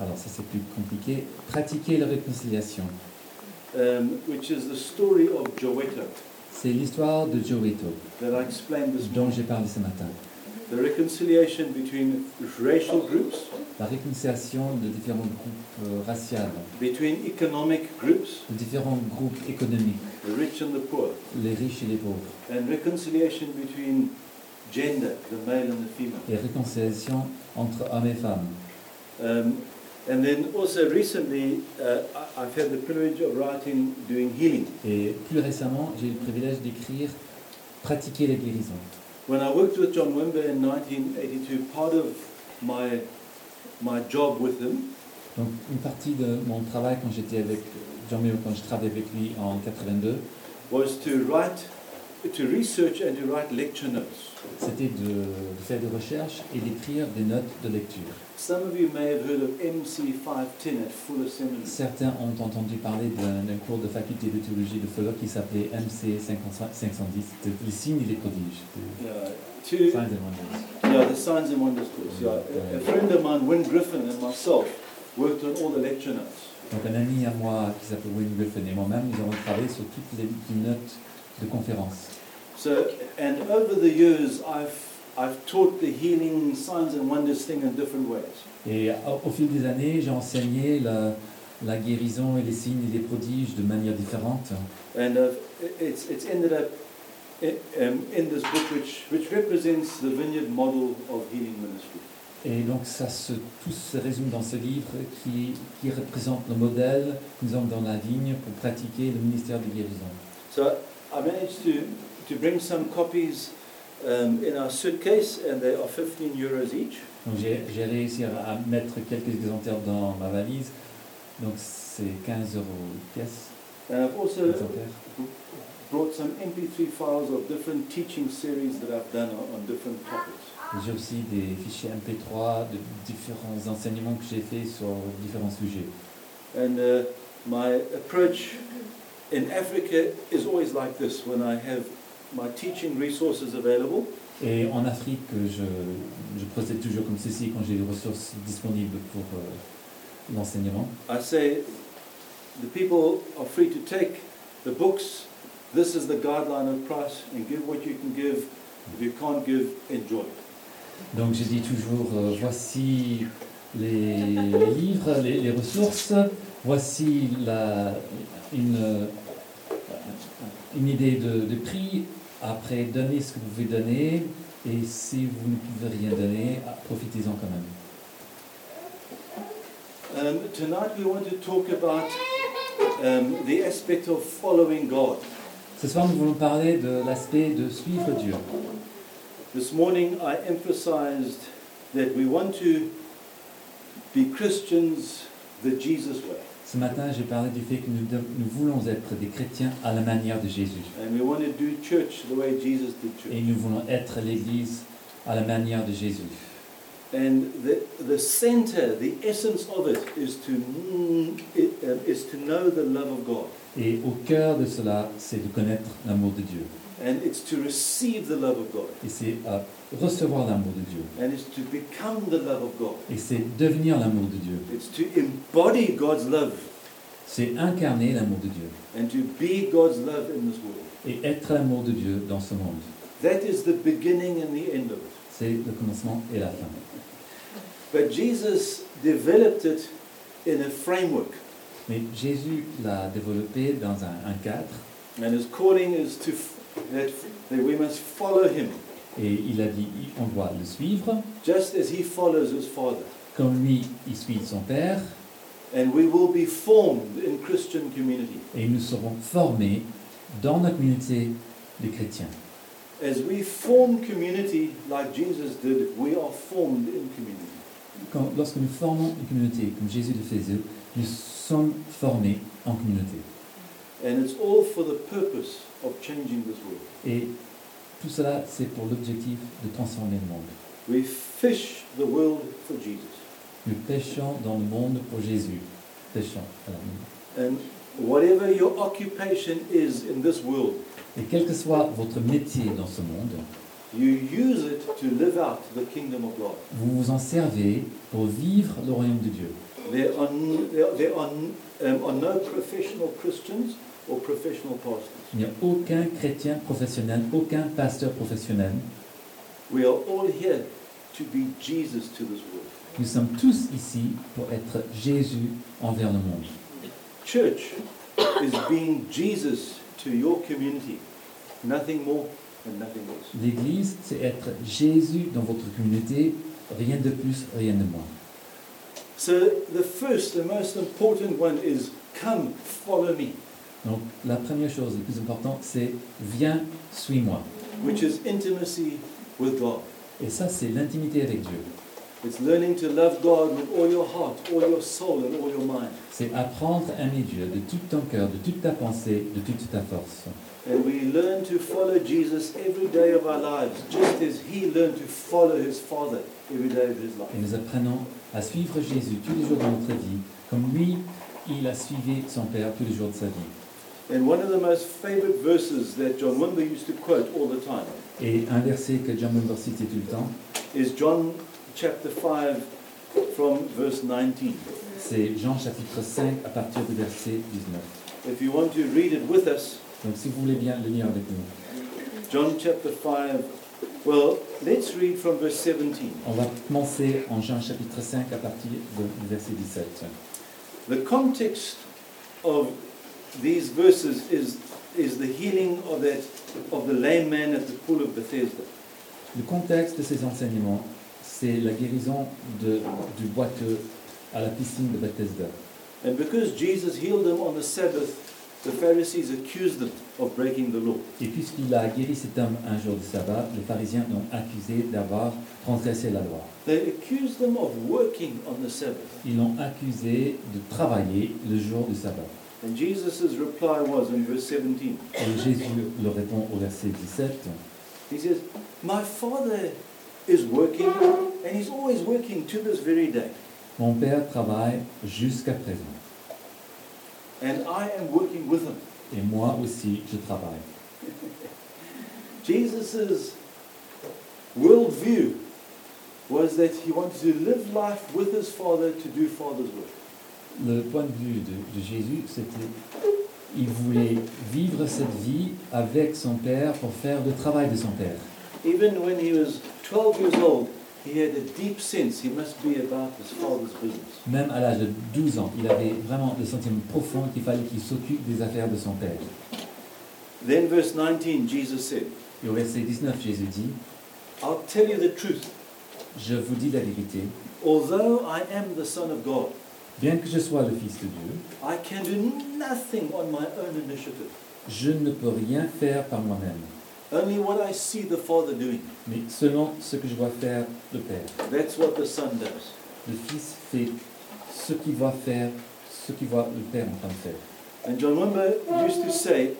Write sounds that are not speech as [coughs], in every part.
Alors ça c'est plus compliqué. Pratiquer la réconciliation. um, which is the story of Joeto C'est l'histoire de Joeto dont j'ai parlé ce matin. The reconciliation between racial groups, La réconciliation de différents groupes euh, raciaux, between economic groups, de différents groupes économiques, the rich and the poor, les riches et les pauvres, and reconciliation between gender, the male and the female. et réconciliation entre hommes et femmes. Um, and then also recently, I- I've had the privilege of writing, doing healing. Et plus récemment, j'ai eu le privilège d'écrire Pratiquer la guérison. When I worked with John Wimber in 1982, part of my, my job with him Donc une partie de mon travail quand j'étais avec Jean Méo, quand je travaillais avec lui en 82, was to write, to research and to write lecture notes. c'était de faire des recherches et d'écrire des notes de lecture. Some of you may have heard of MC 510 at Fuller Seminary. Certains ont entendu parler d'un cours de faculté de théologie de Fuller qui s'appelait MC 500 510, de- les signes et les prodiges. de Yeah, to, Signs and Wonders. yeah, the Signs and Wonders course. Yeah. A, a friend of mine, Win Griffin, and myself worked on all the lecture notes. Donc un ami à moi qui s'appelle Wayne Griffin et moi-même, nous avons travaillé sur toutes les les notes de conférences. So, and over the years, I've I've taught the healing signs and wonders thing in different ways. Et au, au fil des années, j'ai enseigné la, la guérison et les signes et les prodiges de manière différente. And uh, it's, it's ended up in, um, in this book, which, which represents the vineyard model of healing ministry. Et donc ça se, tout se résume dans ce livre qui, qui représente le modèle que nous avons dans la vigne pour pratiquer le ministère de guérison. So I managed to, to bring some copies um, in our suitcase, and they are 15 euros each. Donc j'ai réussi à mettre quelques exemplaires dans ma valise. Donc c'est 15 euros pièce. And I've also brought some MP3 files of different teaching series that I've done on, different topics. J'ai aussi des fichiers MP3 de différents enseignements que j'ai faits sur différents sujets. And uh, my approach in Africa is always like this when I have my teaching resources available. Et en Afrique, je, je procède toujours comme ceci quand j'ai des ressources disponibles pour euh, l'enseignement. I say the people are free to take the books. This is the guideline of price and give what you can give. If you can't give, enjoy. Donc je dis toujours, euh, voici les, les livres, les, les ressources, voici la, une, euh, une idée de, de prix. Après, donnez ce que vous pouvez donner. Et si vous ne pouvez rien donner, profitez-en quand même. Um, tonight we want to talk about um, the aspect of following God. Ce soir, nous voulons parler de l'aspect de suivre Dieu. This morning I emphasized that we want to be Christians the Jesus way. Ce matin, j'ai parlé du fait que nous, voulons être des chrétiens à la manière de Jésus. Et nous voulons être l'Église à la manière de Jésus. And the, the center, the essence of it is to, it, um, is to know the love of God. Et au cœur de cela, c'est de connaître l'amour de Dieu. And it's to receive the love of God. Et c'est à recevoir l'amour de Dieu. And it's to become the love of God. Et c'est devenir l'amour de Dieu. It's to embody God's love C'est incarner l'amour de Dieu. and to be God's love in this world. Et être l'amour de Dieu dans ce monde. That is the beginning and the end of it. C'est le commencement et la fin. But Jesus developed it in a framework. Mais Jésus l'a développé dans un, un cadre. And his calling is to that, that we must follow him, Et il a dit, on doit le suivre. just as he follows his Father. Comme lui, il suit son Père. And we will be formed in Christian community. Et nous serons formés dans la communauté des chrétiens. As we form community like Jesus did, we are formed in community. Quand- lorsque nous formons une communauté comme Jésus le faisait, nous sommes formés en communauté. And it's all for the purpose of changing this world. Et tout cela, c'est pour l'objectif de transformer le monde. We fish the world for Jesus. Nous pêchons dans le monde pour Jésus. Pêchons. And whatever your occupation is in this world, Et quel que soit votre métier dans ce monde, you use it to live out the kingdom of God. vous vous en servez pour vivre le royaume de Dieu. There are, there, there are, um, are no professional Christians or professional pastors. Il n'y a aucun chrétien professionnel, aucun pasteur professionnel. We are all here to be Jesus to this world. Nous sommes tous ici pour être Jésus envers le monde. Church is being Jesus to your community, nothing more and nothing less. L'Église, c'est être Jésus dans votre communauté, rien de plus, rien de moins. So the first, the most important one is come, follow me, Donc la première chose, le plus important, c'est viens, suis-moi. which is intimacy with God. Et ça, c'est l'intimité avec Dieu. It's learning to love God with all your heart, all your soul, and all your mind. C'est apprendre à aimer Dieu de tout ton cœur, de toute ta pensée, de toute ta force. And we learn to follow Jesus every day of our lives, just as he learned to follow his Father every day of his life. Et nous apprenons à suivre Jésus tous les jours de notre vie, comme lui, il a suivi son Père tous les jours de sa vie. And one of the most favorite verses that John Wimber used to quote all the time Et un verset que John Member citait tout le temps, is John chapter 5 from verse 19. c'est Jean chapitre 5 à partir du verset 19. If you want to read it with us, Donc si vous voulez bien le lire avec nous. John chapter 5, well, let's read from verse 17. On va commencer en Jean chapitre 5 à partir du verset 17. The context of these verses is, is the healing of, that, of the lame man at the pool of Bethesda. Le contexte de ces enseignements, c'est la guérison de- du boiteux à la piscine de Bethesda. And because Jesus healed him on the Sabbath, the Pharisees accused him of breaking the law. Et puisqu'il a guéri cet homme un jour de sabbat, les pharisiens l'ont accusé d'avoir transgressé la loi. They accused him of working on the Sabbath. Ils l'ont accusé de travailler le jour du sabbat. And Jesus' reply was in verse 17. Et Jésus leur répond au verset 17, He says, My Father is working, and he's always working to this very day. Mon Père travaille jusqu'à présent, And I am working with him. et moi aussi je travaille. [laughs] Jesus' worldview was that he wanted to live life with his Father to do Father's work. Le point de vue de, de Jésus, c'était il voulait vivre cette vie avec son Père pour faire le travail de son Père. Even when he was 12 years old, he had a deep sense he must be about his Father's business. Même à l'âge de 12 ans, il avait vraiment le sentiment profond qu'il fallait qu'il s'occupe des affaires de son Père. Then, verse 19, Jesus said, Et au verset 19, Jésus dit, I'll tell you the truth. Je vous dis la vérité, Although I am the Son of God, bien que je sois le Fils de Dieu, I can do nothing on my own initiative. je ne peux rien faire par moi-même, Only what I see the Father doing. mais selon ce que je vois faire le Père. That's what the Son does. Le Fils fait ce qu'il voit faire, ce qu'il voit le Père en train de faire. And John Wimber used to say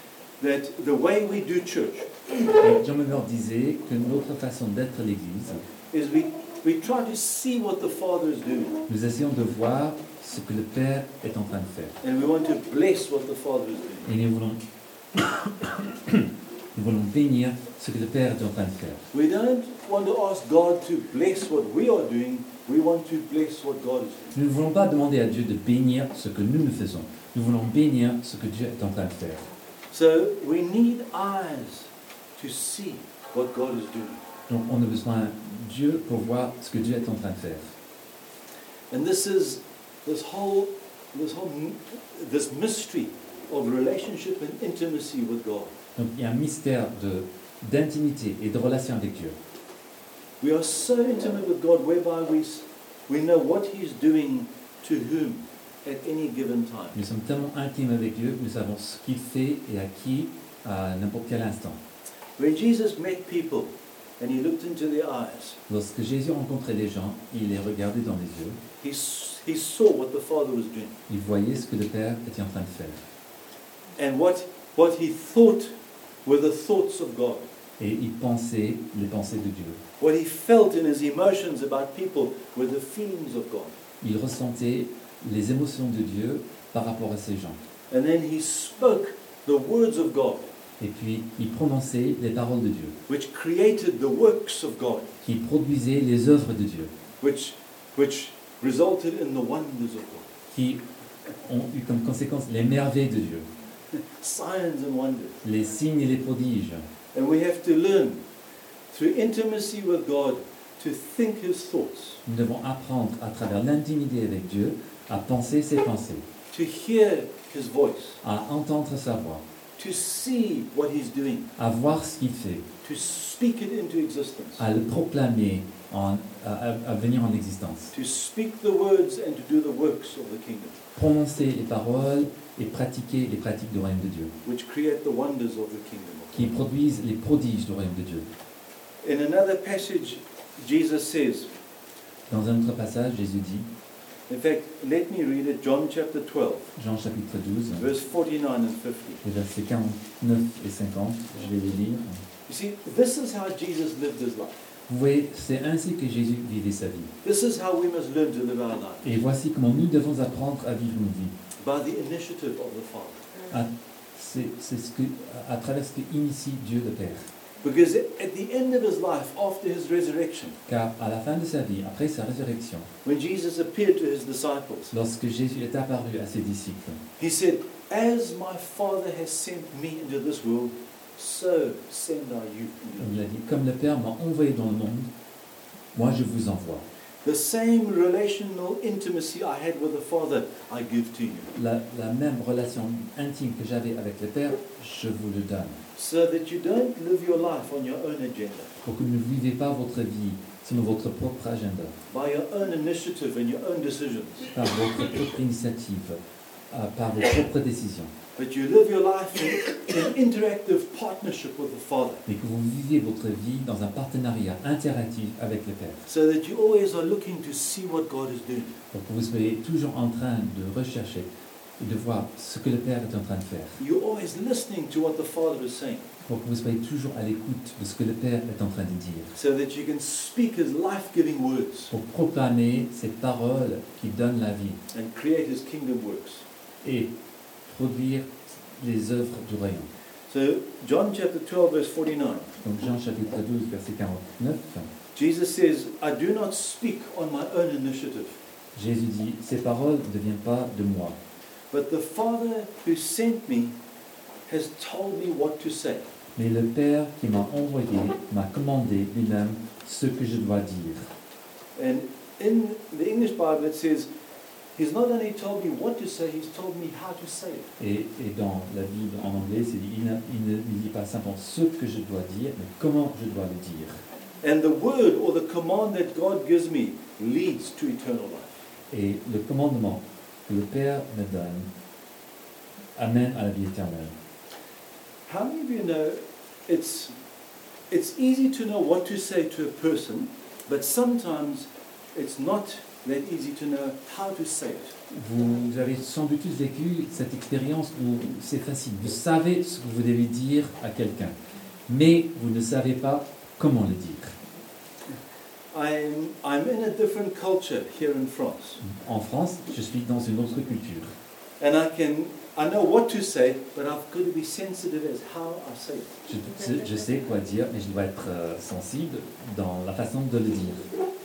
[clears throat] that the way we do church Et John Member disait que notre façon d'être l'Église, is we, we try to see what the Father is doing. nous essayons de voir ce que le Père est en train de faire. And we want to bless what the Father is doing. Et nous voulons, [coughs] nous voulons bénir ce que le Père est en train de faire. We don't want to ask God to bless what we are doing. We want to bless what God is doing. Nous ne voulons pas demander à Dieu de bénir ce que nous nous faisons. Nous voulons bénir ce que Dieu est en train de faire. So we need eyes to see what God is doing. Donc on a besoin de Dieu pour voir ce que Dieu est en train de faire. And this is this whole this whole this mystery of relationship and intimacy with God. Donc il y a un mystère de- d'intimité et de relation avec Dieu. We are so intimate with God whereby we we know what He's doing to whom at any given time. Nous sommes tellement intimes avec Dieu, nous savons ce qu'il fait et à qui à n'importe quel instant. When Jesus met people and He looked into their eyes, Lorsque Jésus rencontrait les gens, il les regardait dans les yeux, He s- He saw what the Father was doing il voyait ce que le Père était en train de faire. and what what He thought were the thoughts of God. Et il pensait les pensées de Dieu. What He felt in His emotions about people were the feelings of God. Il ressentait les émotions de Dieu par rapport à ces gens. And then He spoke the words of God, Et puis, il prononçait les paroles de Dieu, which created the works of God, qui produisaient les œuvres de Dieu, which which resulted in the wonders of God. qui ont eu comme conséquence les merveilles de Dieu, Signs and wonders. les signes et les prodiges. And we have to learn through intimacy with God to think his thoughts, Nous devons apprendre à travers l'intimité avec Dieu à penser ses pensées, to hear his voice, à entendre sa voix, to see what he's doing, à voir ce qu'il fait, to speak it into existence, à le proclamer, en- à, venir en existence, to speak the words and to do the works of the kingdom, prononcer les paroles et pratiquer les pratiques du royaume de Dieu, which create the wonders of the kingdom. of qui produisent les prodiges du royaume de Dieu. God. In another passage, Jesus says, Dans un autre passage, Jésus dit, in fact, let me read it, John chapter 12, Jean chapitre 12, verse 49 and 50. les versets 49 et 50, je vais les lire. You see, this is how Jesus lived his life. Vous voyez, c'est ainsi que Jésus vivait sa vie. This is how we must learn to live our life, Et voici comment nous devons apprendre à vivre nos vies. by the initiative of the Father. À, c'est, c'est ce que, à, à travers ce que initie Dieu le Père. Because at the end of his life, after his resurrection, Car à la fin de sa vie, après sa résurrection, when Jesus appeared to his disciples, lorsque Jésus est apparu à ses disciples, he said, As my Father has sent me into this world, so send I you. il a dit, comme le Père m'a envoyé dans le monde, moi je vous envoie. The same relational intimacy I had with the Father, I give to you, La, la même relation intime que j'avais avec le Père, je vous le donne. So that you don't live your life on your own agenda, Pour que vous ne vivez pas votre vie selon votre propre agenda, by your own initiative and your own decisions, par votre propre initiative, euh, par vos propres décisions, but you live your life in, in interactive partnership with the Father, mais que vous viviez votre vie dans un partenariat interactif avec le Père. so that you always are looking to see what God is doing. pour que vous soyez toujours en train de rechercher de voir ce que le Père est en train de faire, You're always listening to what the Father is saying, pour que vous soyez toujours à l'écoute de ce que le Père est en train de dire, so that you can speak His life-giving words pour proclamer ces paroles qui donnent la vie and create His kingdom works. et produire les œuvres du royaume. So John chapter 12, verse 49. Donc Jean chapitre 12, verset 49, Jesus says, I do not speak on my own initiative, Jésus dit, ces paroles ne viennent pas de moi, but the Father who sent me has told me what to say. mais le Père qui m'a envoyé m'a commandé lui-même ce que je dois dire. And in the English Bible, it says, He's not only told me what to say, He's told me how to say it. Et, et dans la Bible en anglais, c'est dit, il, ne- il ne il dit pas simplement ce que je dois dire, mais comment je dois le dire. And the word or the command that God gives me leads to eternal life. Et le commandement que le Père me donne amène à la vie éternelle. How many of you know it's, it's easy to know what to say to a person, but sometimes it's not that easy to know how to say it? Vous avez sans doute tous vécu cette expérience où c'est facile. Vous savez ce que vous devez dire à quelqu'un, mais vous ne savez pas comment le dire. I'm, I'm in a different culture here in France, En France, je suis dans une autre culture. and I can I know what to say, but I've got to be sensitive as how I say it. Je, je sais quoi dire, mais je dois être euh, sensible dans la façon de le dire.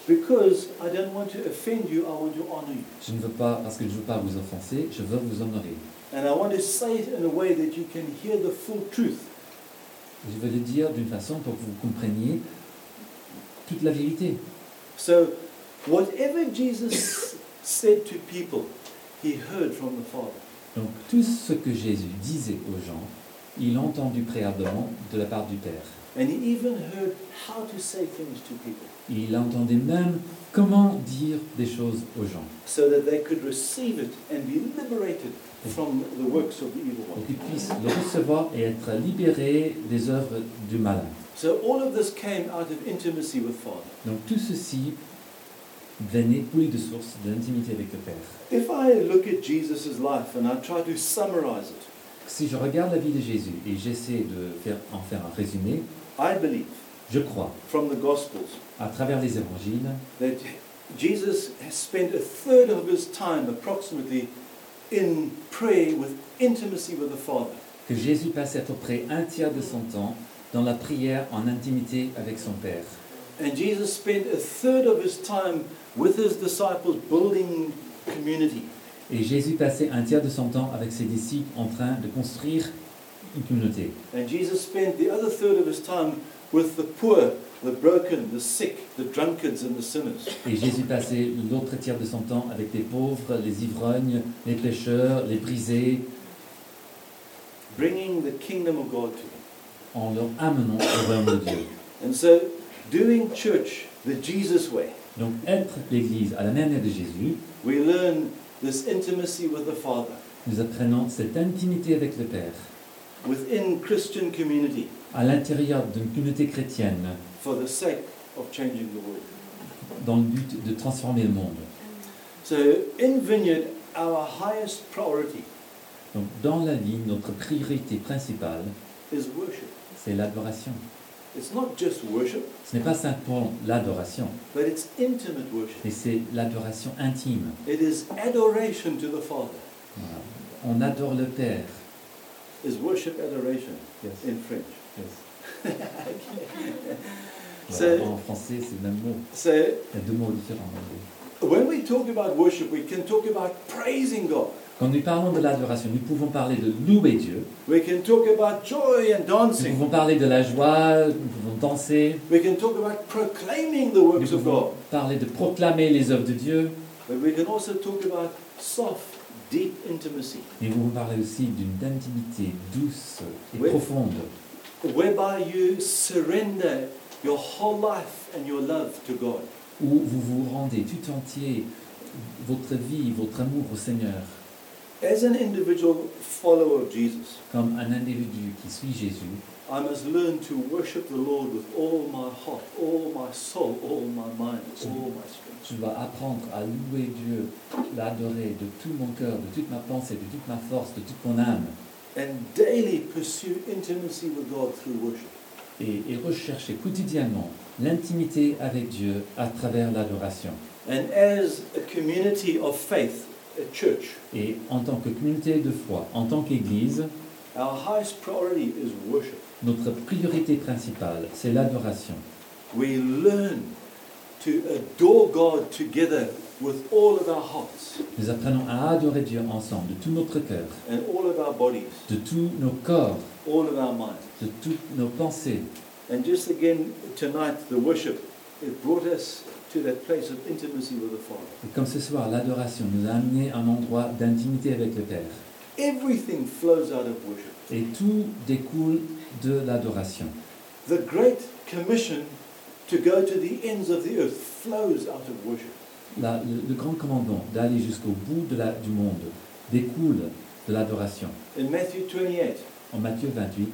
Because I don't want to offend you, I want to honor you. Je ne veux pas, parce que je ne veux pas vous offenser, je veux vous honorer. And I want to say it in a way that you can hear the full truth. Je veux le dire d'une façon pour que vous compreniez toute la vérité. So, whatever Jesus said to people, he heard from the Father. Donc tout ce que Jésus disait aux gens, il entendu préalablement de la part du Père. And he even heard how to say things to people Il entendait même comment dire des choses aux gens, so that they could receive it and be liberated from the works of the evil pour one. qu'ils puissent le recevoir et être libérés des œuvres du malin. So, all of this came out of intimacy with Father. Donc tout ceci venait coulé de source de l'intimité avec le Père. If I look at Jesus' life and I try to summarize it, Si je regarde la vie de Jésus et j'essaie de faire, en faire un résumé, I believe je crois, from the Gospels à travers les évangiles, that Jesus has spent a third of his time approximately in prayer with intimacy with the Father. que Jésus passe à peu près un tiers de son temps dans la prière en intimité avec son Père. And Jesus spent a third of his time with his disciples building community. Et Jésus passait un tiers de son temps avec ses disciples en train de construire une communauté. And Jesus spent the other third of his time with the poor, the broken, the sick, the drunkards, and the sinners. Et Jésus passait l'autre tiers de son temps avec les pauvres, les ivrognes, les pécheurs, les brisés, bringing the kingdom of God to them. En leur amenant au royaume de Dieu. And so, doing church the Jesus way, Donc être l'Église à la manière de Jésus, we learn this intimacy with the Father nous apprenons cette intimité avec le Père within Christian community à l'intérieur d'une communauté chrétienne for the sake of changing the world. dans le but de transformer le monde. So, in Vineyard, our highest priority Donc dans la vie, notre priorité principale, is worship. C'est l'adoration. It's not just worship, Ce n'est pas simplement l'adoration, but it's intimate worship. mais c'est l'adoration intime. It is adoration to the Father. Voilà. On adore le Père. Is worship adoration Yes, in French? yes. [laughs] Voilà, en français, c'est le même mot. So, Il y a deux mots différents. en anglais. when we talk about worship, we can talk about praising God. Quand nous parlons de l'adoration, nous pouvons parler de louer Dieu, We can talk about joy and nous pouvons parler de la joie, nous pouvons danser, We can talk about proclaiming the nous of pouvons God. parler de proclamer les œuvres de Dieu, But we can also talk about soft, deep intimacy, et nous pouvons parler aussi d'une intimité douce et profonde, whereby you surrender your whole life and your love to God. où vous vous rendez tout entier, votre vie, votre amour au Seigneur, As an individual follower of Jesus, comme un individu qui suit Jésus. I must learn to worship the Lord with all my heart, all my soul, all my mind, all my strength. Je dois apprendre à louer Dieu, l'adorer de tout mon cœur, de toute ma pensée, de toute ma force, de toute mon âme, And daily pursue intimacy with God through worship. et, et rechercher quotidiennement l'intimité avec Dieu à travers l'adoration. And as a community of faith, church, Et en tant que communauté de foi, en tant qu'Église, our highest priority is worship. notre priorité principale, c'est l'adoration. We learn to adore God together with all of our hearts Nous apprenons à adorer Dieu ensemble, de tout notre cœur, and all of our bodies, de tous nos corps, all of our minds. de toutes nos pensées. And just again tonight, the worship, it brought us to that place of intimacy with the Father. Et comme ce soir, l'adoration nous a amené à un endroit d'intimité avec le Père. Everything flows out of worship. Et tout découle de l'adoration. The Great Commission to go to the ends of the earth flows out of worship. La- le, le grand commandement d'aller jusqu'au bout de la- du monde découle de l'adoration. In Matthew 28, En Matthieu 28,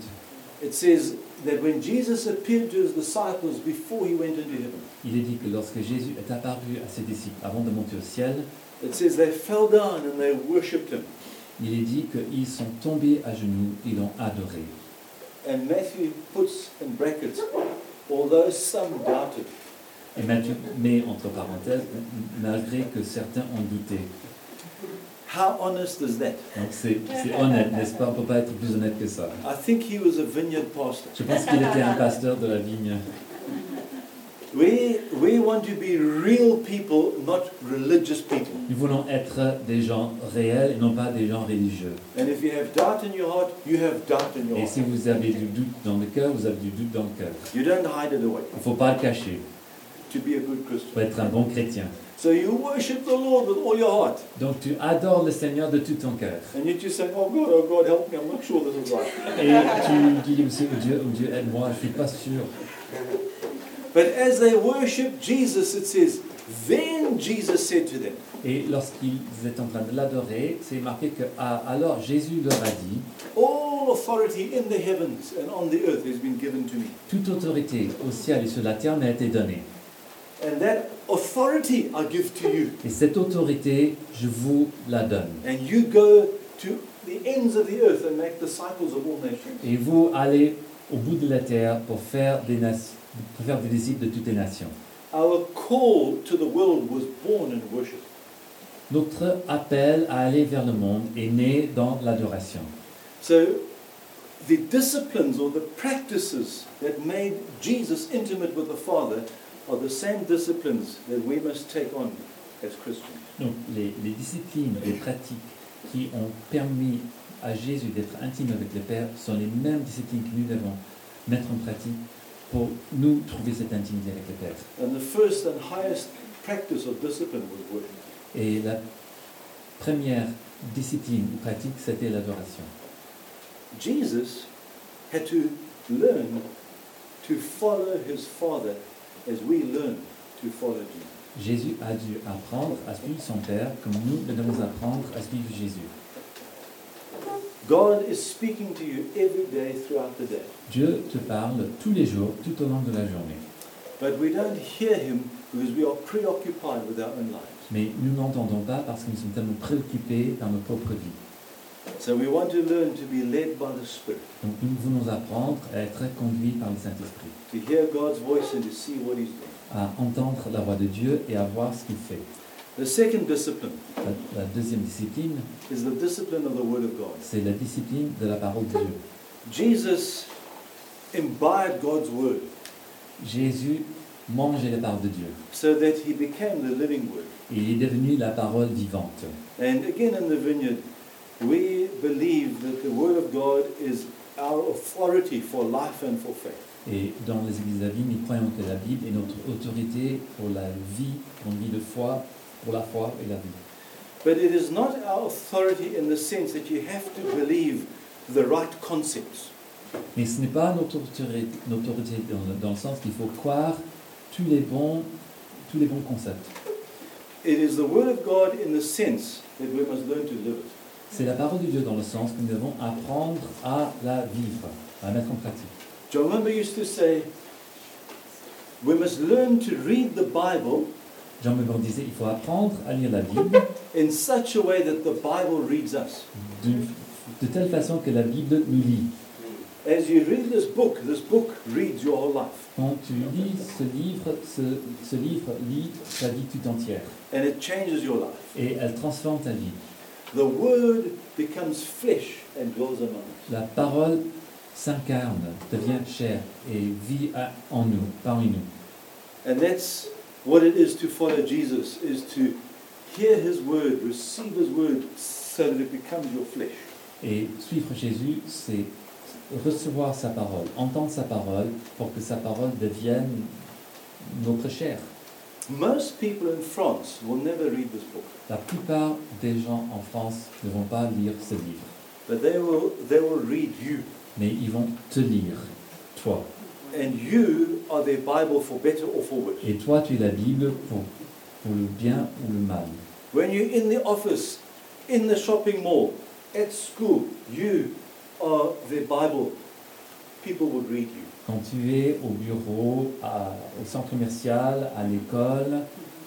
it says that when Jesus appeared to his disciples before he went into heaven, il est dit que lorsque Jésus est apparu à ses disciples avant de monter au ciel, it says they fell down and they worshipped him. il est dit qu'ils sont tombés à genoux et l'ont adoré. And Matthew puts in brackets, although some doubted. Et Matthieu met entre parenthèses, malgré que certains ont douté. How honest is that? Donc c'est honnête, n'est-ce pas? On ne peut pas être plus honnête que ça. I think he was a vineyard pastor. Je pense qu'il était un pasteur de la vigne. We, we want to be real people, not religious people. Nous voulons être des gens réels et non pas des gens religieux. And if you have doubt in your heart, you have doubt in your Et heart. si vous avez du doute dans le cœur, vous avez du doute dans le cœur. You don't hide it away Il ne faut pas le cacher to be a good pour Christian. être un bon chrétien. So you worship the Lord with all your heart. Donc tu adores le Seigneur de tout ton cœur. And you just say, oh God, oh God, help me, I'm not sure this is right. Et tu dis aussi, oh Dieu, oh Dieu, aide-moi, je ne suis pas sûr. But as they worship Jesus, it says, then Jesus said to them, Et lorsqu'ils étaient en train de l'adorer, c'est marqué que ah, alors Jésus leur a dit, All authority in the heavens and on the earth has been given to me. toute autorité au ciel et sur la terre m'a été donnée. And that authority I give to you. Et cette autorité, je vous la donne. And you go to the ends of the earth and make disciples of all nations. Et vous allez au bout de la terre pour faire des, nations, pour faire des disciples de toutes les nations. Our call to the world was born in worship. Notre appel à aller vers le monde est né dans l'adoration. So the disciplines or the practices that made Jesus intimate with the Father are the same disciplines that we must take on as Christians. Donc les, les disciplines, les pratiques qui ont permis à Jésus d'être intime avec le Père sont les mêmes disciplines que nous devons mettre en pratique pour nous trouver cette intimité avec le Père. And the first and highest practice of discipline was worship. Et la première discipline ou pratique, c'était l'adoration. Jesus had to learn to follow his Father as we learn to follow Jesus. Jésus a dû apprendre à suivre son Père comme nous devons apprendre à suivre Jésus. God is speaking to you every day throughout the day, Dieu te parle tous les jours, tout au long de la journée. but we don't hear him because we are preoccupied with our own lives. Mais nous n'entendons pas parce que nous sommes tellement préoccupés par nos propres vies. So we want to learn to be led by the Spirit, Donc nous voulons apprendre à être conduits par le Saint-Esprit, to hear God's voice and to see what he's doing. à entendre la voix de Dieu et à voir ce qu'il fait. The second discipline La, la deuxième discipline, is the discipline of the Word of God. c'est la discipline de la parole de Dieu. Jesus imbibed God's Word Jésus mangeait la parole de Dieu. so that he became the living Word. Il est devenu la parole vivante. And again in the vineyard, we believe that the Word of God is our authority for life and for faith. Et dans les églises de la vie, nous croyons que la Bible est notre autorité pour la vie, pour une vie de foi, pour la foi et la vie. But it is not our authority in the sense that you have to believe the right concepts. Mais ce n'est pas notre autorité, notre autorité dans, le, dans le sens qu'il faut croire tous les bons, tous les bons concepts. It is the Word of God in the sense that we must learn to live it. C'est la parole de Dieu dans le sens que nous devons apprendre à la vivre, à la mettre en pratique. John Wimber used to say, we must learn to read the Bible Jean Weber disait il faut apprendre à lire la Bible in such a way that the Bible reads us. de telle façon que la Bible nous lit. As you read this book, this book reads your whole life. Quand tu lis ce livre, ce, ce livre lit ta vie tout entière And it changes your life. et elle transforme ta vie. The Word becomes flesh and dwells among us. La parole s'incarne, devient chair et vit en nous, parmi nous. And that's what it is to follow Jesus, is to hear His Word, receive His Word, so that it becomes your flesh. Et suivre Jésus, c'est recevoir sa parole, entendre sa parole pour que sa parole devienne notre chair. Most people in France will never read this book, La plupart des gens en France ne vont pas lire ce livre, but they will, they will read you. mais ils vont te lire, toi. And you are their Bible for better or for worse. Et toi, tu es la Bible pour, pour le bien ou le mal. When you're in the office, in the shopping mall, at school, you are their Bible. People would read you. Quand tu es au bureau, à- au centre commercial, à l'école,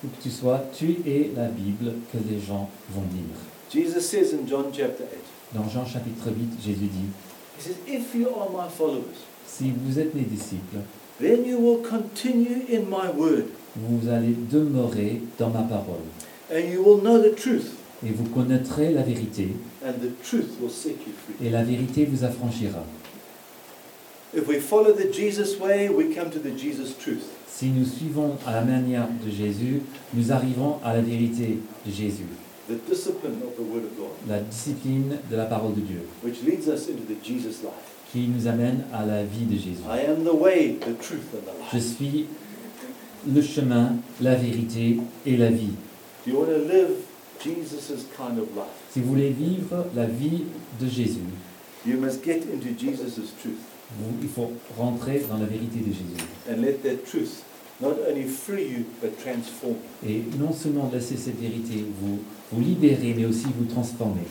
où que tu sois, tu es la Bible que les gens vont lire. Jesus says in John chapter 8, Dans Jean chapitre 8, Jésus dit, He says, If you are my followers, si vous êtes mes disciples, then you will continue in my word, vous allez demeurer dans ma parole, and you will know the truth, et vous connaîtrez la vérité, and the truth will set you free. et la vérité vous affranchira. If we follow the Jesus way, we come to the Jesus truth. Si nous suivons à la manière de Jésus, nous arrivons à la vérité de Jésus, The discipline of the Word of God, la discipline de la parole de Dieu, which leads us into the Jesus life. qui nous amène à la vie de Jésus. I am the way, the truth, and the Je life. suis le chemin, la vérité et la vie. Do you want to live Jesus' kind of life? Si vous voulez vivre la vie de Jésus, You must get into Jesus' truth il faut rentrer dans la vérité de Jésus. and let that truth not only free you, but transform you. Et non seulement laisser cette vérité vous, vous libérer, mais aussi vous transformer.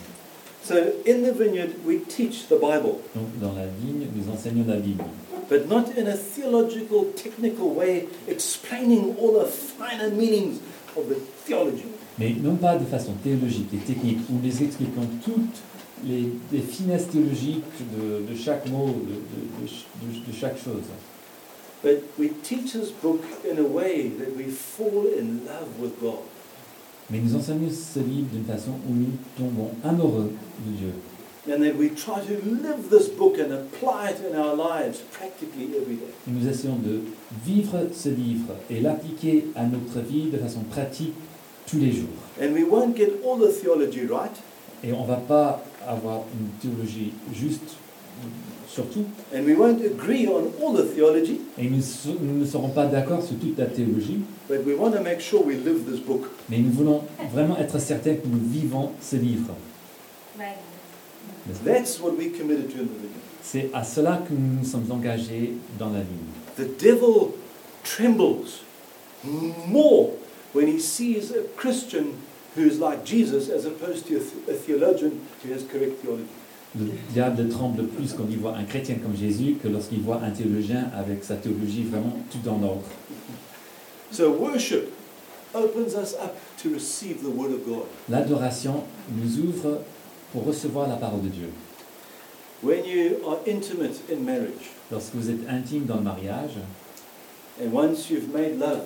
So in the vineyard, we teach the Bible, Donc dans la vigne, nous enseignons la Bible. but not in a theological, technical way, explaining all the finer meanings of the theology. Mais non pas de façon théologique et technique, où nous expliquons toutes les, les finesses théologiques de, de chaque mot, de, de- de ch- de- de chaque chose. But we teach this book in a way that we fall in love with God. Mais nous enseignons ce livre d'une façon où nous tombons amoureux de Dieu. and we try to live this book and apply it in our lives practically every day. Et nous essayons de vivre ce livre et l'appliquer à notre vie de façon pratique tous les jours. And we won't get all the theology right, Et on ne va pas avoir une théologie juste sur tout. and we won't agree on all the theology, Et nous, nous ne serons pas d'accord sur toute la théologie. but we want to make sure we live this book. Mais nous voulons vraiment être certains que nous vivons ce livre. pas? That's what we committed to in the beginning. C'est à cela que nous nous sommes engagés dans la ligne. The devil trembles more when he sees a Christian who's like Jesus as opposed to a, th- a theologian who has correct theology. Le diable tremble plus quand il voit un chrétien comme Jésus que lorsqu'il voit un théologien avec sa théologie vraiment tout en ordre. So worship opens us up to receive the word of God. L'adoration nous ouvre pour recevoir la parole de Dieu. When you are intimate in marriage, Lorsque vous êtes intime dans le mariage, and once you've made love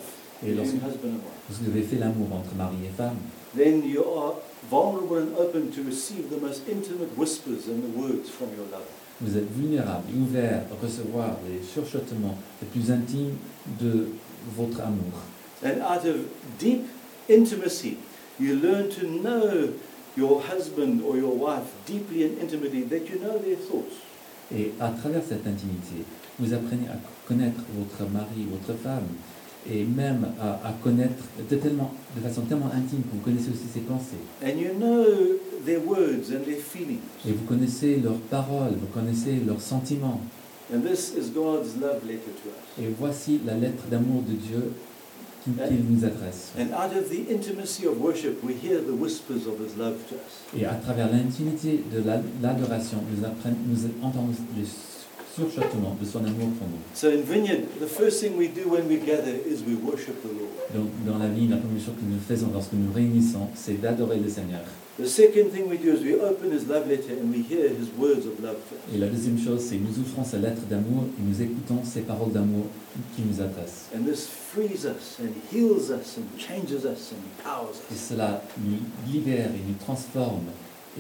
et lorsque husband and wife, vous avez fait l'amour entre mari et femme, then you are vulnerable and open to receive the most intimate whispers and the words from your lover. vous êtes vulnérable et ouvert à recevoir les les plus intimes de votre amour. And out of deep intimacy, you learn to know your husband or your wife deeply and intimately, that you know their thoughts. Et à travers cette intimité, vous apprenez à connaître votre mari, votre femme, et même à, à connaître de, tellement, de façon tellement intime que vous connaissez aussi ses pensées. And you know their words and their feelings. Et vous connaissez leurs paroles, vous connaissez leurs sentiments. And this is God's love letter to us. Et voici la lettre d'amour de Dieu qui- qu'il nous adresse. And out of the intimacy of worship, we hear the whispers of His love to us. Et à travers l'intimité de la- l'adoration, nous, nous entendons les de son amour pour nous. So in Vineyard, the first thing we do when we gather is we worship the Lord. Donc, dans la vie, la première chose que nous faisons lorsque nous réunissons, c'est d'adorer le Seigneur. The second thing we do is we open His love letter and we hear His words of love to us. Et la deuxième chose, c'est nous ouvrons sa lettre d'amour et nous écoutons ses paroles d'amour qui nous adressent. And this frees us and heals us and changes us and empowers Et cela nous libère et nous transforme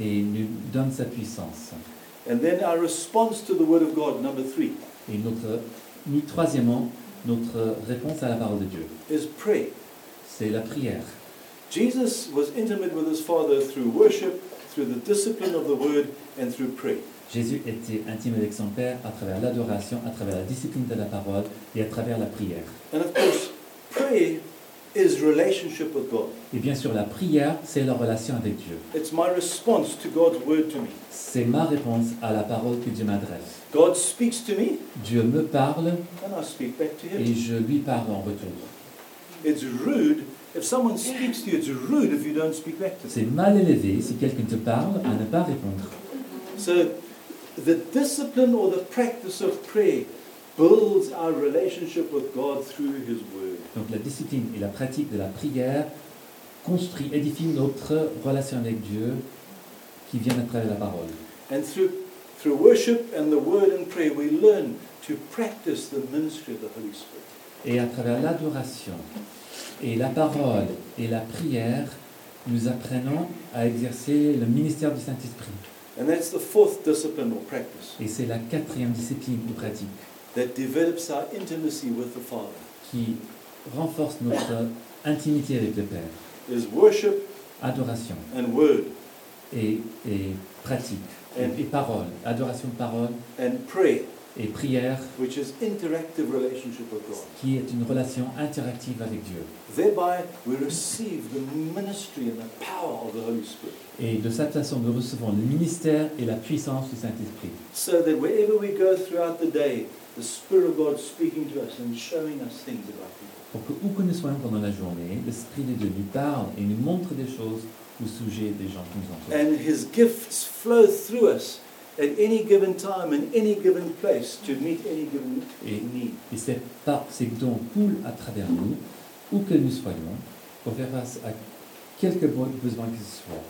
et nous donne sa puissance. And then our response to the Word of God, number three, Et notre, troisièmement, notre réponse à la parole de Dieu, is pray. c'est la prière. Jesus was intimate with His Father through worship, through the discipline of the Word, and through prayer. Jésus était intime avec son Père à travers l'adoration, à travers la discipline de la parole et à travers la prière. And of course, prayer is relationship with God. Et bien sûr, la prière, c'est la relation avec Dieu. It's my response to God's Word to me. C'est ma réponse à la parole que Dieu m'adresse. God speaks to me, Dieu me parle and I speak back to et Him. je lui parle en retour. It's rude. If someone speaks to you, it's rude if you don't speak back to them. C'est mal élevé si quelqu'un te parle à ne pas répondre. So, the discipline or the practice of prayer builds our relationship with God through His Word. Donc la discipline et la pratique de la prière construit, édifie notre relation avec Dieu qui vient à travers la parole. And through, through worship and the Word and prayer, we learn to practice the ministry of the Holy Spirit. Et à travers l'adoration et la parole et la prière, nous apprenons à exercer le ministère du Saint-Esprit. And that's the fourth discipline or practice Et c'est la quatrième discipline ou pratique that develops our intimacy with the Father. qui renforce notre intimité avec le Père. Is worship Adoration and word et, et pratique et, et parole. Adoration, parole and prayer, et prière which is interactive relationship with God. qui est une relation interactive avec Dieu. Thereby, we receive the ministry and the power of the Holy Spirit. Et de cette façon, nous recevons le ministère et la puissance du Saint-Esprit. So that wherever we go throughout the day, the Spirit of God speaking to us and showing us things about people. Pour que où que nous soyons pendant la journée, l'Esprit de Dieu nous parle et nous montre des choses au sujet des gens qui nous entourent. And His gifts flow through us at any given time and any given place to meet any given Et, need. et ces, par, ces dons coulent à travers nous, où que nous soyons, pour faire face à quelque besoin que ce soit.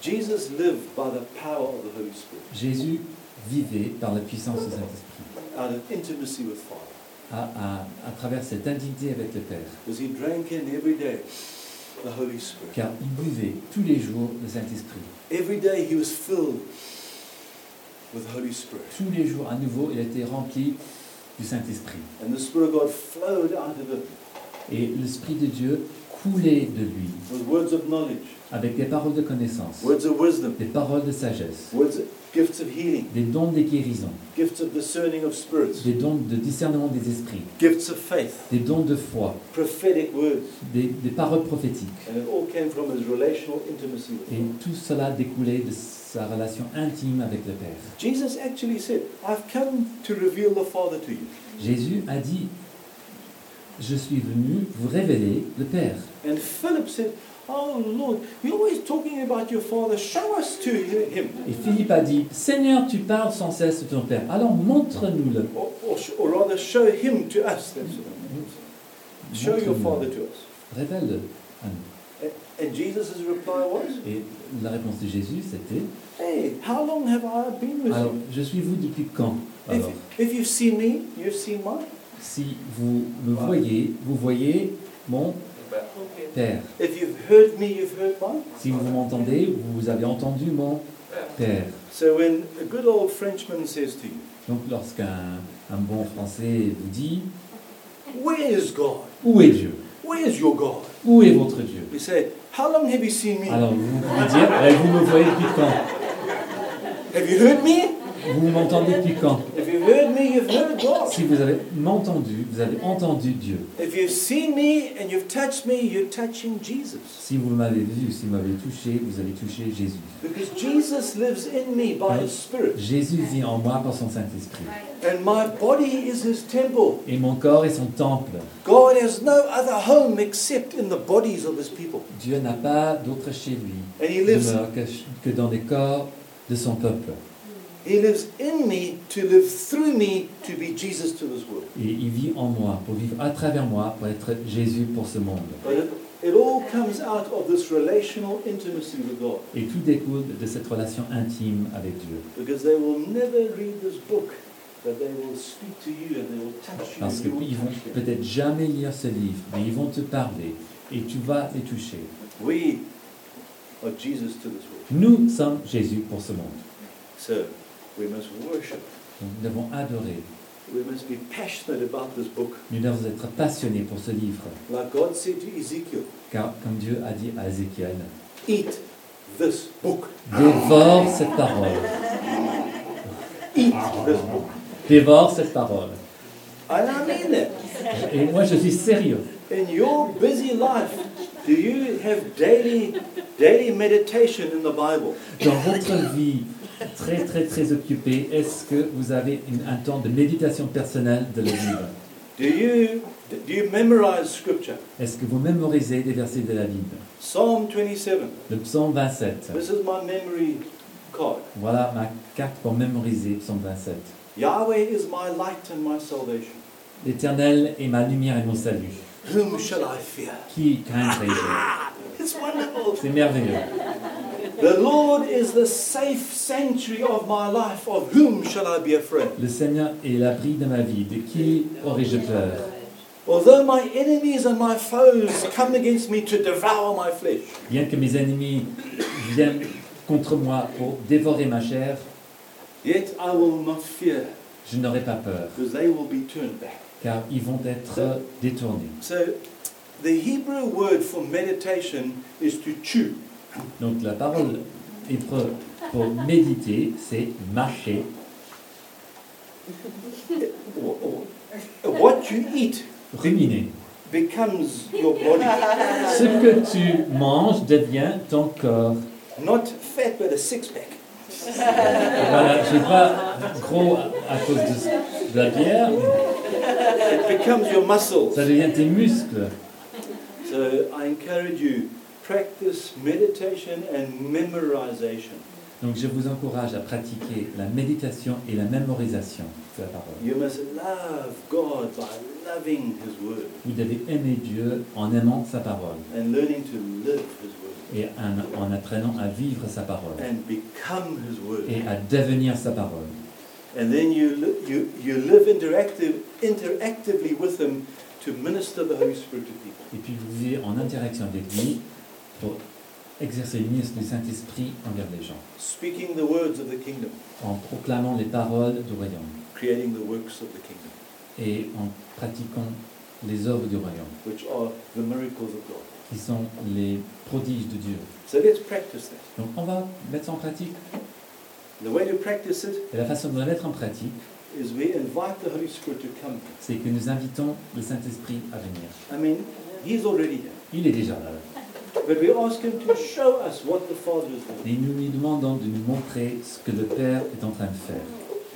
Jesus lived by the power of the Holy Spirit, Jésus vivait par la puissance du Saint-Esprit, out of intimacy with Father. À, à, à travers cette intimité avec le Père. Car il buvait tous les jours le Saint-Esprit. Every day He was filled with the Holy Spirit. Tous les jours, à nouveau, il était rempli du Saint-Esprit. And the Spirit of God flowed out of him Et l'Esprit de Dieu coulait de lui, with words of knowledge, avec des paroles de connaissance, words of wisdom, des paroles de sagesse, words, gifts of healing, des dons de guérison, gifts of discerning of spirits, des dons de discernement des esprits, gifts of faith, des dons de foi, prophetic words. des, des paroles prophétiques. And it all came from his relational intimacy with Et tout cela découlait de sa relation intime avec le Père. Jesus actually said, I've come to reveal the Father to you. Jésus a dit, je suis venu vous révéler le Père. And Philip said, Oh Lord, you're always talking about your Father. Show us to him. Et Philippe a dit, Seigneur, tu parles sans cesse de ton Père. Alors montre-nous-le. Or, or, or rather, show him to us. That's what I. Show your. Father to us. Révèle-le à nous. And Jesus' reply was, Et la réponse de Jésus, c'était, Hey, how long have I been with alors, you? je suis vous depuis quand If, Alors, if you've seen me, you've seen mine. si vous me voyez, vous voyez mon Père. If you've heard me, you've heard mine. Si vous m'entendez, vous avez entendu mon Père. So when a good old Frenchman says to you, Donc lorsqu'un un bon Français vous dit, Where is God? où est Dieu? Where is your God? Où est votre Dieu? You say, How long have you seen me? Alors vous pouvez dire, Eh, vous me voyez depuis quand? Have you heard me? Vous m'entendez depuis quand. Si vous avez m'entendu, vous avez entendu Dieu. If you've seen me and you've touched me, you're touching Jesus. Si vous m'avez vu, si vous m'avez touché, vous avez touché Jésus. Because Jesus lives in me by his Spirit. Jésus vit en moi par son Saint-Esprit. And my body is his temple. Et mon corps est son temple. God has no other home except in the bodies of his people. Dieu n'a pas d'autre chez lui And he lives, demeure que, que dans les corps de son peuple. He lives in me to live through me to be Jesus to this world. Et il vit en moi, pour vivre à travers moi, pour être Jésus pour ce monde. But it, it all comes out of this relational intimacy with God. Et tout découle de cette relation intime avec Dieu. Because they will never read this book, but they will speak to you and they will touch you. Parce qu'ils vont touch them. peut-être jamais lire ce livre, mais ils vont te parler et tu vas les toucher. We are Jesus to this world. Nous sommes Jésus pour ce monde. So we must worship. Donc, nous devons adorer. We must be passionate about this book. Nous devons être passionnés pour ce livre. Like God said to Ezekiel, Car, comme Dieu a dit à Ézéchiel, eat this book. dévore cette parole. Eat this book. Dévore cette parole. And I mean that. Et moi, je suis sérieux. In your busy life, do you have daily, daily meditation in the Bible? Dans votre vie très, très, très occupée, est-ce que vous avez une- un temps de méditation personnelle de la Bible? Do you, do you memorize scripture? Est-ce que vous mémorisez des versets de la Bible? Psalm 27. Le psaume 27. This is my memory card. Voilà ma carte pour mémoriser psaume 27. Yahweh is my light and my salvation. L'Éternel est ma lumière et mon salut. Whom shall I fear? Qui craindrai-je [laughs] It's wonderful. C'est merveilleux. The Lord is the safe sanctuary of my life. Of whom shall I be afraid? Le Seigneur est l'abri de ma vie. De qui aurais-je peur? Although my enemies and my foes come against me to devour my flesh, Bien que mes ennemis viennent contre moi pour dévorer ma chair, yet I will not fear, je n'aurai pas peur, because they will be turned back. Car ils vont être détournés. So, the Hebrew word for meditation is to chew. Donc la parole hébreu pour méditer, c'est marcher. What you eat Ruminer. becomes your body. Ce que tu manges devient ton corps. Not fat, but a six pack. Voilà, je suis pas gros à cause de, de la bière, It becomes your muscles. ça devient tes muscles. So I encourage you, practice meditation and memorization. Donc je vous encourage à pratiquer la méditation et la mémorisation de la parole. You must love God by loving His Word Vous devez aimer Dieu en aimant sa parole and learning to live His Word et en, en apprenant à vivre sa parole and become His Word. et à devenir sa parole. And then you, li- you, you live interactive, interactively with Him to minister the Holy Spirit to people. Et puis vous vivez en interaction avec lui pour exercer le ministre du Saint-Esprit envers les gens, speaking the words of the kingdom, en proclamant les paroles du royaume creating the works of the kingdom, et en pratiquant les œuvres du royaume, which are the miracles of God. Qui sont les prodiges de Dieu. So let's practice that. Donc on va mettre ça en pratique. The way to practice it Et la façon de le mettre en pratique, is we invite the Holy Spirit to come. c'est que nous invitons le Saint-Esprit à venir. I mean, He's already here. Il est déjà là. But we ask Him to show us what the Father is doing. Et nous lui demandons de nous montrer ce que le Père est en train de faire.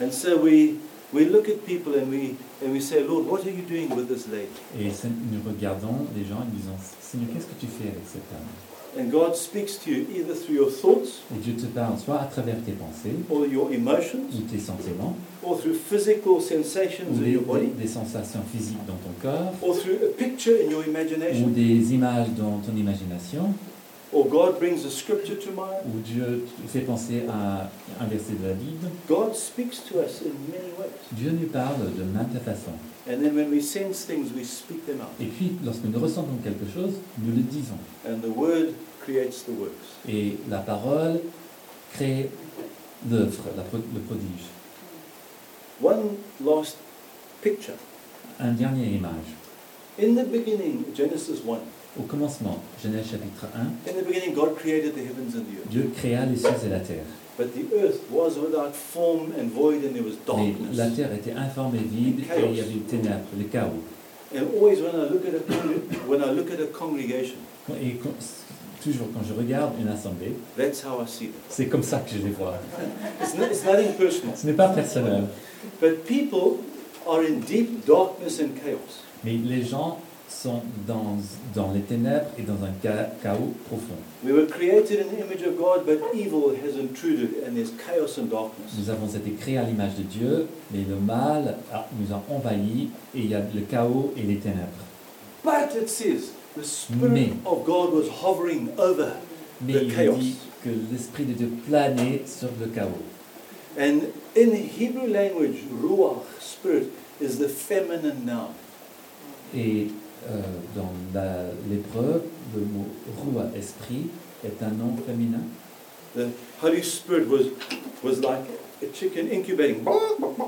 And so we, we look at people and we, and we say, Lord, what are you doing with this lady? Et nous regardons les gens et nous disons, Seigneur, qu'est-ce que tu fais avec cet homme And God speaks to you either through your thoughts Et Dieu te parle soit à travers tes pensées, or your emotions ou tes sentiments, or through physical sensations ou in des, your body des sensations physiques dans ton corps, or through a picture in your ou imagination des images dans ton imagination, or God brings a scripture to mind. ou Dieu fait penser à un verset de la Bible. God speaks to us in many ways. Dieu nous parle de maintes façons. And then when we sense things, we speak them out. Et puis, lorsque nous ressentons quelque chose, nous le disons. And the word creates the works. Et la parole crée l'œuvre, le prodige. One last picture. Un dernier image. In the beginning, Genesis 1, Au commencement, Genèse chapitre 1, in the beginning, God created the heavens and the earth. Dieu créa les cieux et la terre. But the earth was without form and void, and there was Mais la terre était informe et vide et il y avait le ténèbres, le chaos. And always when I look at a con- when I look at a congregation, Et toujours quand je regarde une assemblée, that's how I see them. c'est comme ça que je les vois. It's, not, it's nothing personal. Ce n'est pas personnel. But people are in deep darkness and chaos. Mais les gens sont dans, dans les ténèbres et dans un cha- chaos profond. We were created in the image of God, but evil has intruded, and there's chaos and darkness. Nous avons été créés à l'image de Dieu, mais le mal a- nous a envahis et il y a le chaos et les ténèbres. But it says the Spirit Mais- of God was hovering over, Mais il chaos. dit que l'Esprit de Dieu planait sur le chaos. and in the Hebrew language, ruach, spirit, is the feminine noun. Et dans la- l'hébreu, le mot roi, esprit, est un nom féminin. The Holy Spirit was was like a chicken incubating.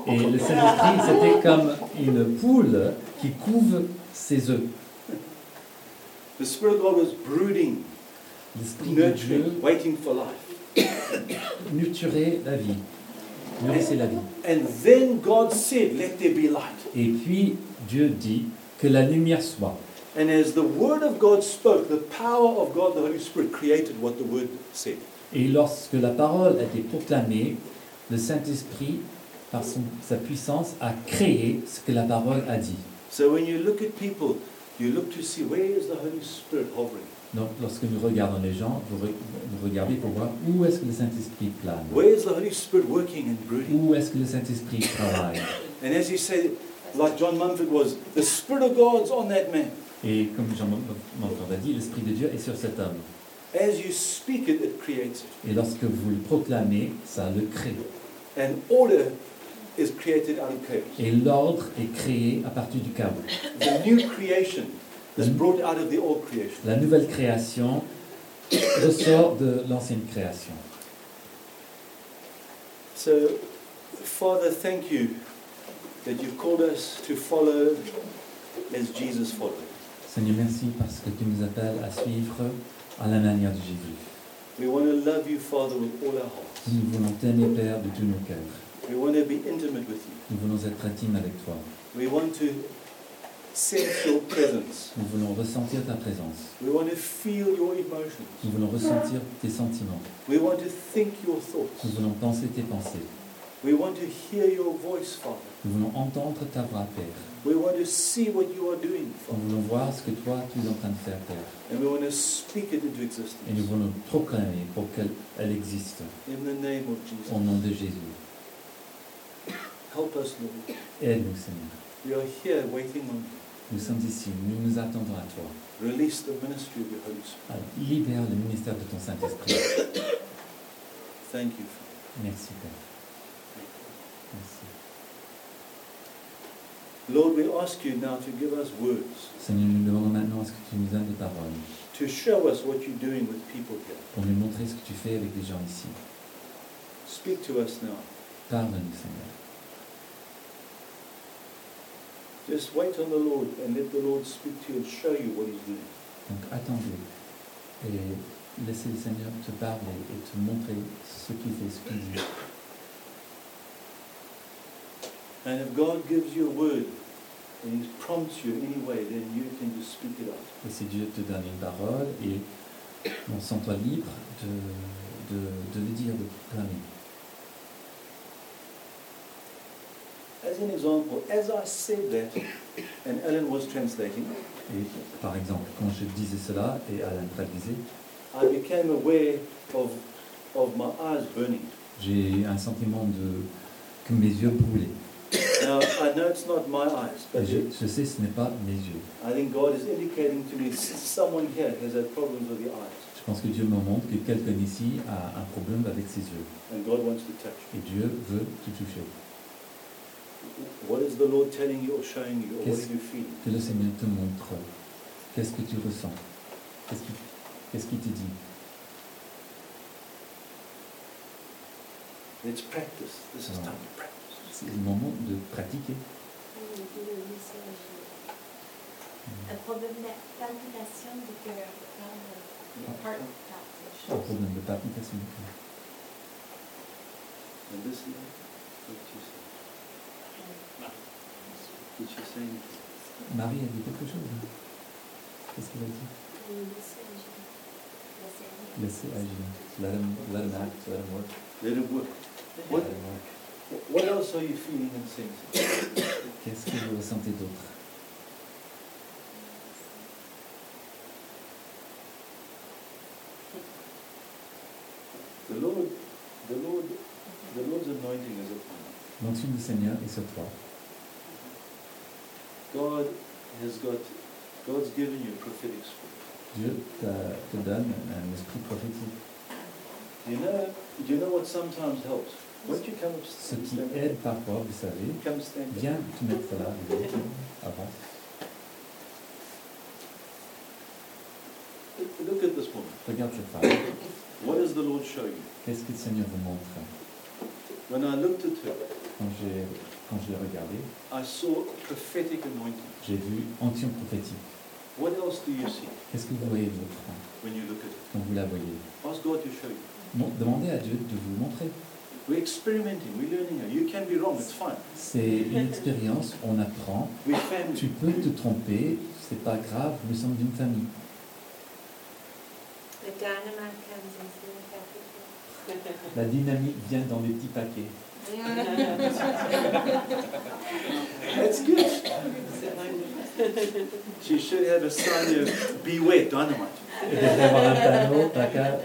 Et le Saint-Esprit, c'était comme une poule qui couve ses œufs. The Spirit of God was brooding, nurturing, waiting for life. nurturait la vie, nourrissait la vie. And then God said, "Let there be light." Et puis Dieu dit que la lumière soit. And as the Word of God spoke, the power of God, the Holy Spirit, created what the Word said. Et lorsque la parole a été proclamée, le Saint-Esprit, par son- sa puissance, a créé ce que la parole a dit. So when you look at people, you look to see where is the Holy Spirit hovering? Donc lorsque nous regardons les gens, vous, re- vous regardez pour voir où est-ce que le Saint-Esprit plane, Where is the Holy Spirit working and brooding? où est-ce que le Saint-Esprit travaille? [coughs] And as you say, like John Mumford was, the Spirit of God's on that man. Et comme Jean Montfort a dit, l'Esprit de Dieu est sur cet homme. As you speak it, it creates it. Et lorsque vous le proclamez, ça le crée. And order is created out of chaos. Et l'ordre est créé à partir du chaos. The new creation is brought out of the old creation. La nouvelle création ressort de l'ancienne création. So, Father, thank you that you've called us to follow as Jesus followed. Seigneur, merci parce que tu nous appelles à suivre à la manière de Jésus. We want to love you, Father, with all our hearts. Nous voulons t'aimer, Père, de tous nos cœurs. We want to be intimate with you. Nous voulons être intimes avec toi. We want to sense your presence. Nous voulons ressentir ta présence. We want to feel your emotions. Nous voulons ressentir tes sentiments. We want to think your thoughts. Nous voulons penser tes pensées. We want to hear your voice, Father. Nous voulons entendre ta voix, Père. We want to see what you are doing, Nous voulons voir ce que toi, tu es en train de faire, Père. And we want to speak it into Et nous voulons proclamer pour qu'elle elle existe. In the name of Jesus. Au nom de Jésus. Help us, Lord. Aide-nous, Seigneur. We are here waiting on you. Nous sommes ici. Nous nous attendons à toi. Release the ministry of your Holy Spirit. Alors, libère le ministère de ton Saint-Esprit. Thank you, Father. Merci, Père. Merci. Lord, we ask you now to give us words Seigneur, nous demandons maintenant à ce que tu nous donnes des paroles to show us what you're doing with people here. pour nous montrer ce que tu fais avec les gens ici. Speak to us now. Parle-nous, Seigneur. Just wait on the Lord and let the Lord speak to you and show you what He's doing. Donc attendez et laissez le Seigneur te parler et te montrer ce qu'il fait, ce qu'il dit. And if God gives you a word and He prompts you in any way, then you can just speak it out. Et si Dieu te donne une parole, et on sent-toi libre de, de, de le dire, de proclamer. As an example, as I said that, and Ellen was translating, Et par exemple, quand je disais cela et Alain traduisait, I became aware of, of my eyes burning. j'ai un sentiment de que mes yeux brûlaient. Now, I know it's not my eyes, but je, je sais ce n'est pas mes yeux. I think God is indicating to me someone here has had problems with the eyes, Je pense que Dieu me montre que quelqu'un ici a un problème avec ses yeux. and God wants to touch Et Dieu veut te toucher. What is the Lord telling you or showing you, or what Qu'est-ce- are you feeling? Que le Seigneur te montre? Qu'est-ce que tu ressens? Qu'est-ce qu'il qu'est-ce qu'il te dit? Let's practice. This is Ah. time to practice. C'est le moment de pratiquer. Un problème de palpitation du cœur. Un palpitation. problème de palpitation du cœur. And this is what she said. Did she say anything? Marie a dit quelque chose. hein Qu'est-ce qu'elle a dit? Laissez agir. Let him, let him act, let him work. Let it work. Let What, him work. What else are you feeling and sensing? Qu'est-ce que vous ressentez d'autre The Lord, the Lord, the Lord's anointing is upon you. L'onction du Seigneur est sur toi. God has got, God's given you a prophetic spirit. Dieu t'a- te donne un esprit prophétique. You know, do you know what sometimes helps? Ce qui aide parfois, vous savez, viens te mettre là, [laughs] avant. Look at this woman. Regarde cette femme. What does the Lord show you? Qu'est-ce que le Seigneur vous montre? When I looked at her, Quand j'ai quand je l'ai regardé, I saw a prophetic anointing. j'ai vu onction prophétique. What else do you see Qu'est-ce que vous voyez d'autre? when you look at it? quand vous la voyez? Ask God to show you. Bon, Demandez à Dieu de vous montrer. We're experimenting, we're learning. You can be wrong, it's fine. C'est une expérience, on apprend. Tu peux te tromper, c'est pas grave, nous sommes d'une famille. The dynamite comes in small packages. La dynamique vient dans des petits paquets. [laughs] That's good. She should have a sign here, beware, dynamite. Il devrait avoir un panneau, placard,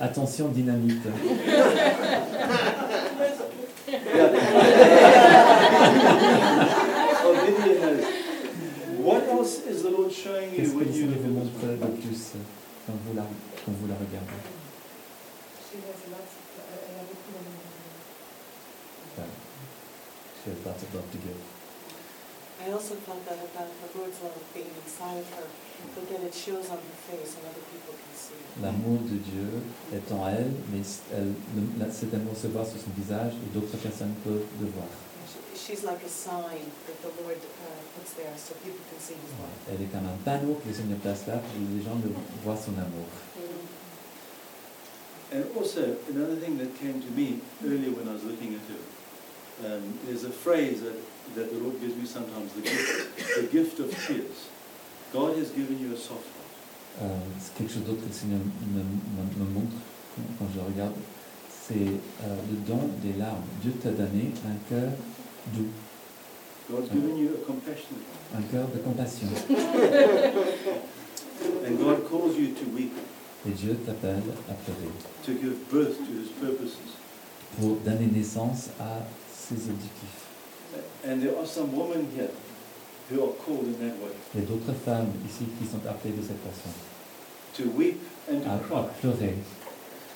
attention dynamite. Lydia knows. What else is the Lord showing Qu'est-ce you que look vous montre de plus quand vous la, quand vous la regardez? She has lots of love to give. I also felt that about the Lord's love being inside of her, but that it shows on her face and other people can see it. L'amour de Dieu est en elle, mais elle, le- cet amour se voit sur son visage et d'autres personnes peuvent le voir. She- She's like a sign that the Lord uh, puts there so people can see His love. Elle est comme un panneau que le Seigneur place là pour que les gens le voient son amour. And also, another thing that came to me earlier when I was looking at her, um, there's a phrase that, that the Lord gives me sometimes, the gift, the gift of tears. God has given you a soft heart. Euh, c'est quelque chose d'autre que le Seigneur me, me- me montre quand, je regarde. C'est euh, le don des larmes. Dieu t'a donné un cœur doux, God's given you a compassionate heart. un cœur de compassion. And God calls you to weep, Et Dieu t'appelle à pleurer to give birth to His purposes. pour donner naissance à ses objectifs. Il y a d'autres femmes ici qui sont appelées de cette façon, to weep and à, to à cry, pleurer,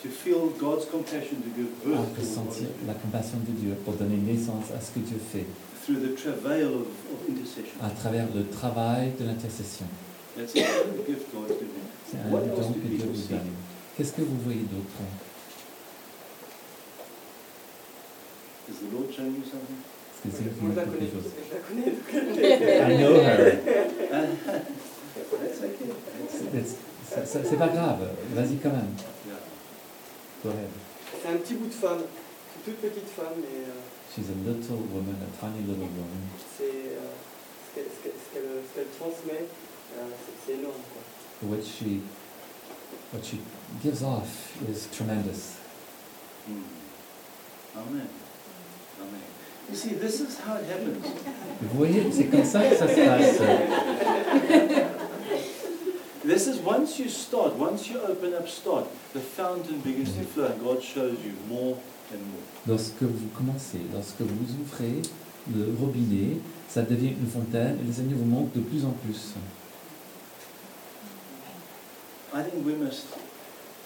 to feel God's compassion to give à birth ressentir la compassion de Dieu pour donner naissance à ce que Dieu fait. Through the travail of, of intercession. à travers le travail de l'intercession. C'est un don do que Dieu vous donne. Qu'est-ce que vous voyez d'autre? Is the Lord showing you something? C'est qui je la connais quelque parce chose que je la connais. [laughs] donc- I know her. That's okay. That's- C'est- c'est- c'est- C'est pas grave, vas-y quand même. Yeah. Go ahead. C'est un petit bout de femme, une toute petite femme, mais euh, She's a little woman, a tiny little woman. c'est euh, ce qu'elle ce qu'elle- ce qu'elle- ce qu'elle transmet, euh, c'est- c'est énorme. Quoi. What she, what she gives off is tremendous. Mm. Amen. Amen. You see, this is how it happens. Vous voyez, c'est comme ça que ça se passe. This is once you start, once you open up, start, the fountain begins to flow and God shows you more and more. Lorsque vous commencez, lorsque vous ouvrez le robinet, ça devient une fontaine et le Seigneur vous montre de plus en plus. I think we must,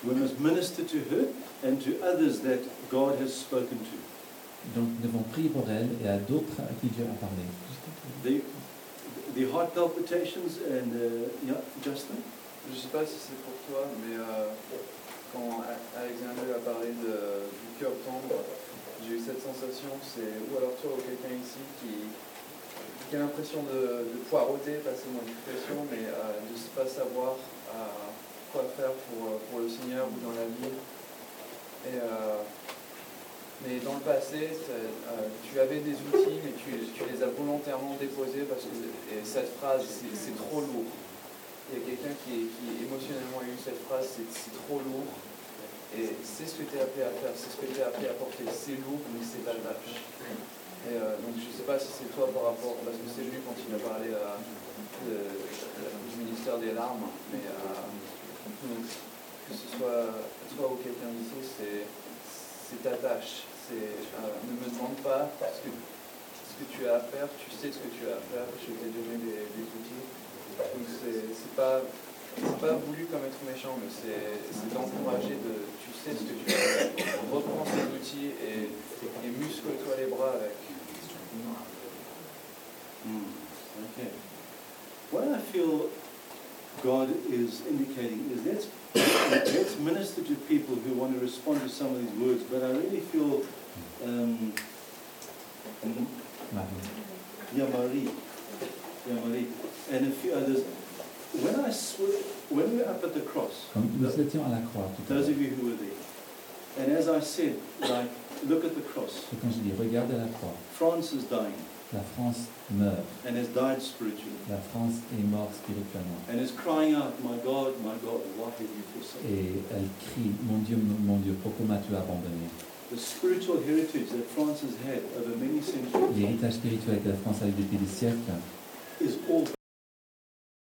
we must minister to her and to others that God has spoken to. Donc nous devons prier pour elle et à d'autres à qui Dieu a parlé. The, the heart palpitations and, uh, yeah, Justin? Je sais pas si c'est pour toi, mais euh, quand Alexander a parlé de, du cœur tendre, j'ai eu cette sensation, c'est ou alors toi ou quelqu'un ici qui, qui a l'impression de, de poireauter, passer mon expression, mais euh, de ne pas savoir euh, quoi faire pour, pour le Seigneur ou dans la vie. Et, euh, mais dans le passé, euh, tu avais des outils, mais tu, les as volontairement déposés parce que et cette phrase, c'est trop lourd. Il y a quelqu'un qui, émotionnellement a eu cette phrase, c'est trop lourd. Et c'est ce que tu es appelé à faire, c'est ce que tu es appelé à porter. C'est lourd, mais c'est ta tâche. Et euh, donc je ne sais pas si c'est toi par rapport, parce que c'est lui quand il a parlé du ministère des larmes, mais euh, que ce soit toi ou quelqu'un d'ici, c'est c'est ta tâche. C'est, euh, ne me demande pas ce que, ce que tu as à faire, tu sais ce que tu as à faire, je t'ai donné des, des outils. Donc c'est pas, voulu comme être méchant, mais c'est c'est d'encourager de. Tu sais ce que tu as à faire. Reprends ces outils et, et muscle-toi les bras avec. Mm. Okay. What I feel God is indicating is let's, let's minister to people who want to respond to some of these words, but I really feel um, Marie. Yamari, Yamari, and a few others. When I sw- when we were up at the cross, Comme nous étions à la croix tout à those of you who were there, and as I said, like, look at the cross. Et quand je dis regardez la croix, France is dying la France meurt. and has died spiritually La France est morte spirituellement. and is crying out, My God, my God, why have you forsaken me?" Et elle crie, mon Dieu, mon Dieu, pourquoi m'as-tu abandonné? The spiritual heritage that France has had over many centuries L'héritage spirituel que la France a eu depuis des siècles is all